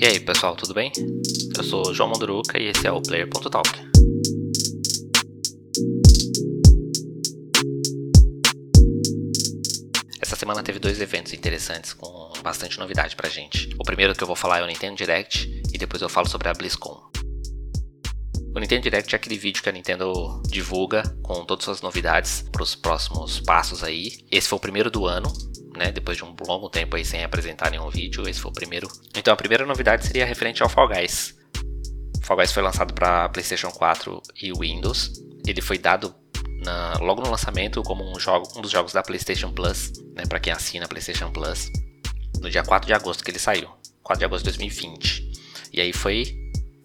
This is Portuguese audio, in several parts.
E aí pessoal, tudo bem? Eu sou João Monduruca e esse é o Player.talk. Essa semana teve dois eventos interessantes com bastante novidade pra gente. O primeiro que eu vou falar é o Nintendo Direct e depois eu falo sobre a BlizzCon. O Nintendo Direct é aquele vídeo que a Nintendo divulga com todas as novidades para os próximos passos aí. Esse foi o primeiro do ano, né? Depois de um longo tempo aí sem apresentar nenhum vídeo, esse foi o primeiro. Então a primeira novidade seria referente ao Fall Guys. Fall Guys foi lançado para PlayStation 4 e Windows. Ele foi dado na, logo no lançamento como um, jogo, um dos jogos da PlayStation Plus, né? Para quem assina a PlayStation Plus, no dia 4 de agosto que ele saiu, 4 de agosto de 2020. E aí foi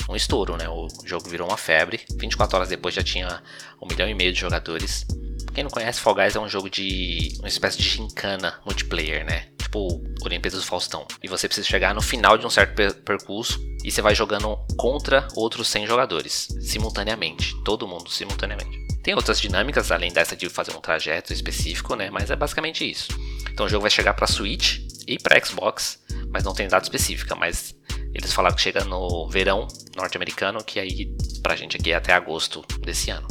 um estouro, né? O jogo virou uma febre. 24 horas depois já tinha um milhão e meio de jogadores. Quem não conhece, Fall Guys é um jogo de uma espécie de gincana multiplayer, né? Tipo Olimpíadas do Faustão. E você precisa chegar no final de um certo per percurso e você vai jogando contra outros 100 jogadores, simultaneamente. Todo mundo simultaneamente. Tem outras dinâmicas além dessa de fazer um trajeto específico, né? Mas é basicamente isso. Então o jogo vai chegar para Switch e para Xbox, mas não tem data específica. Mas eles falaram que chega no verão norte-americano, que aí pra gente aqui é até agosto desse ano.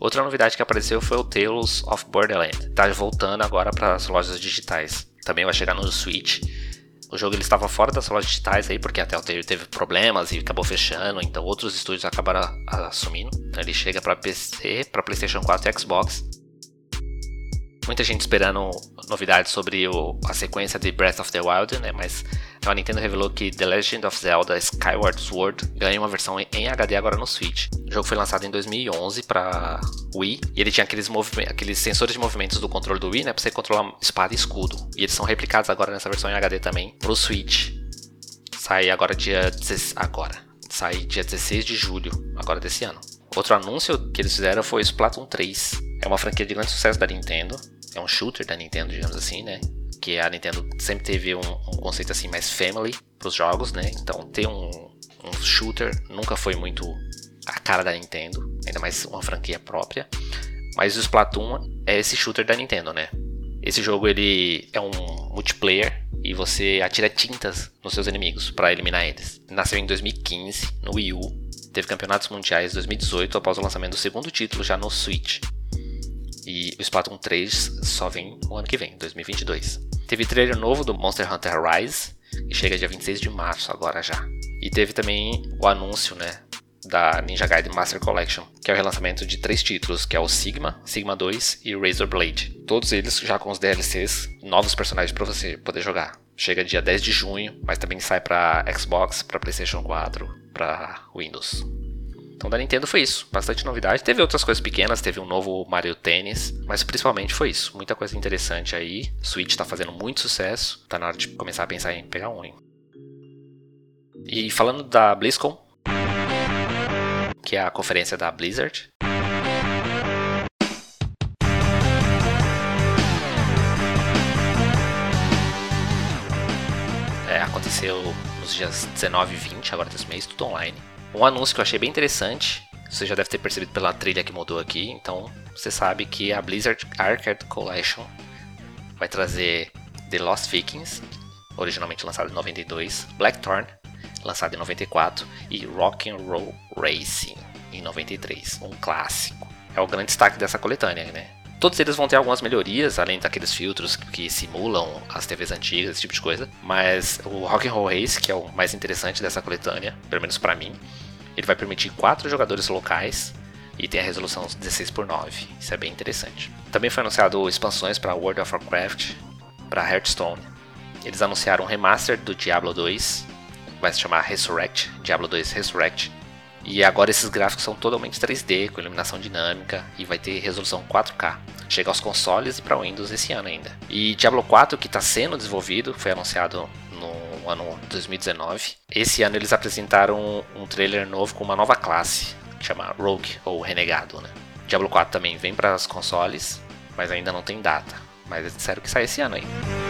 Outra novidade que apareceu foi o Tales of Borderland. Tá voltando agora para as lojas digitais. Também vai chegar no Switch. O jogo ele estava fora das lojas digitais aí, porque até o Telltale teve problemas e acabou fechando, então outros estúdios acabaram assumindo. Então ele chega para PC, para PlayStation 4 e Xbox. Muita gente esperando novidades sobre o, a sequência de Breath of the Wild, né? Mas a Nintendo revelou que The Legend of Zelda Skyward Sword ganha uma versão em HD agora no Switch. O jogo foi lançado em 2011 para Wii e ele tinha aqueles, aqueles sensores de movimentos do controle do Wii, né, para você controlar espada e escudo. E eles são replicados agora nessa versão em HD também pro Switch. Sai agora dia 16, agora. Sai dia 16 de julho, agora desse ano. Outro anúncio que eles fizeram foi Splatoon 3. É uma franquia de grande sucesso da Nintendo. É um shooter da Nintendo, digamos assim, né? que a Nintendo sempre teve um, um conceito assim mais family para os jogos, né? Então ter um, um, shooter nunca foi muito a cara da Nintendo, ainda mais uma franquia própria. Mas o Splatoon é esse shooter da Nintendo, né? Esse jogo ele é um multiplayer e você atira tintas nos seus inimigos para eliminar eles. Nasceu em 2015 no Wii U, teve campeonatos mundiais em 2018 após o lançamento do segundo título já no Switch. E o Splatoon 3 só vem no ano que vem, 2022. Teve trailer novo do Monster Hunter Rise, que chega dia 26 de março agora já. E teve também o anúncio, né, da Ninja Gaiden Master Collection, que é o relançamento de três títulos, que é o Sigma, Sigma 2 e Razor Blade. Todos eles já com os DLCs, novos personagens para você poder jogar. Chega dia 10 de junho, mas também sai para Xbox, para PlayStation 4, para Windows. Então da Nintendo foi isso, bastante novidade. Teve outras coisas pequenas, teve um novo Mario Tennis, mas principalmente foi isso. Muita coisa interessante aí. Switch tá fazendo muito sucesso, tá na hora de começar a pensar em pegar um. Hein? E falando da BlizzCon, que é a conferência da Blizzard. É, aconteceu nos dias 19 e 20 agora desse mês, tudo online. Um anúncio que eu achei bem interessante, você já deve ter percebido pela trilha que mudou aqui, então você sabe que a Blizzard Arcade Collection vai trazer The Lost Vikings, originalmente lançado em 92, Blackthorn, lançado em 94, e Rock and Roll Racing em 93, um clássico. É o grande destaque dessa coletânea, né? Todos eles vão ter algumas melhorias, além daqueles filtros que simulam as TVs antigas, esse tipo de coisa. Mas o Rock and Roll Race, que é o mais interessante dessa coletânea, pelo menos para mim, ele vai permitir quatro jogadores locais e tem a resolução 16 por 9. Isso é bem interessante. Também foi anunciado expansões para World of Warcraft, para Hearthstone. Eles anunciaram um remaster do Diablo 2, vai se chamar Resurrect, Diablo 2 Resurrect, e agora esses gráficos são totalmente 3D, com iluminação dinâmica e vai ter resolução 4K. Chega aos consoles e para Windows esse ano ainda. E Diablo 4, que está sendo desenvolvido, foi anunciado no ano 2019. Esse ano eles apresentaram um trailer novo com uma nova classe, que chama Rogue ou Renegado. Né? Diablo 4 também vem para os consoles, mas ainda não tem data. Mas é sério que sai esse ano ainda.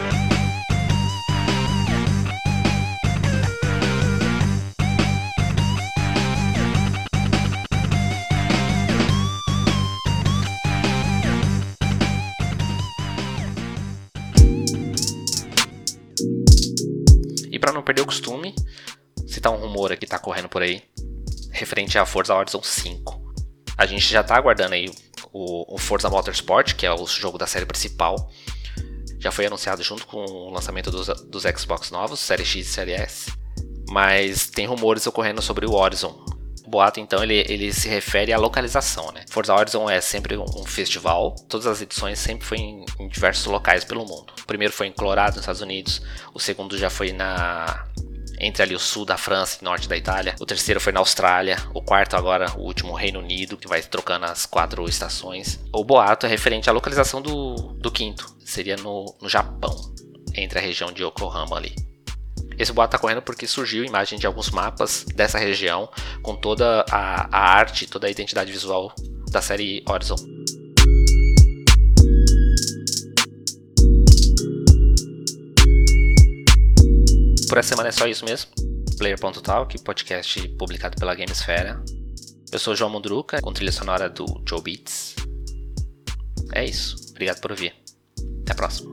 Para não perder o costume, citar um rumor aqui tá correndo por aí, referente a Forza Horizon 5. A gente já tá aguardando aí o, o Forza Motorsport, que é o jogo da série principal. Já foi anunciado junto com o lançamento dos, dos Xbox novos, Série X e Série S. Mas tem rumores ocorrendo sobre o Horizon, boato, então, ele, ele se refere à localização, né? Forza Horizon é sempre um, festival, todas as edições sempre foi em, em, diversos locais pelo mundo. O primeiro foi em Colorado, nos Estados Unidos, o segundo já foi na entre ali o sul da França e norte da Itália. O terceiro foi na Austrália. O quarto agora, o último, Reino Unido, que vai trocando as quatro estações. O boato é referente à localização do, do quinto. Seria no, no Japão, entre a região de Yokohama ali. Esse boato está correndo porque surgiu imagem de alguns mapas dessa região com toda a, a arte, toda a identidade visual da série Horizon. Por essa semana é só isso mesmo. Player.talk, podcast publicado pela Gamesfera. Eu sou o João Mundruca, com trilha sonora do Joe Beats. É isso. Obrigado por ouvir. Até a próxima.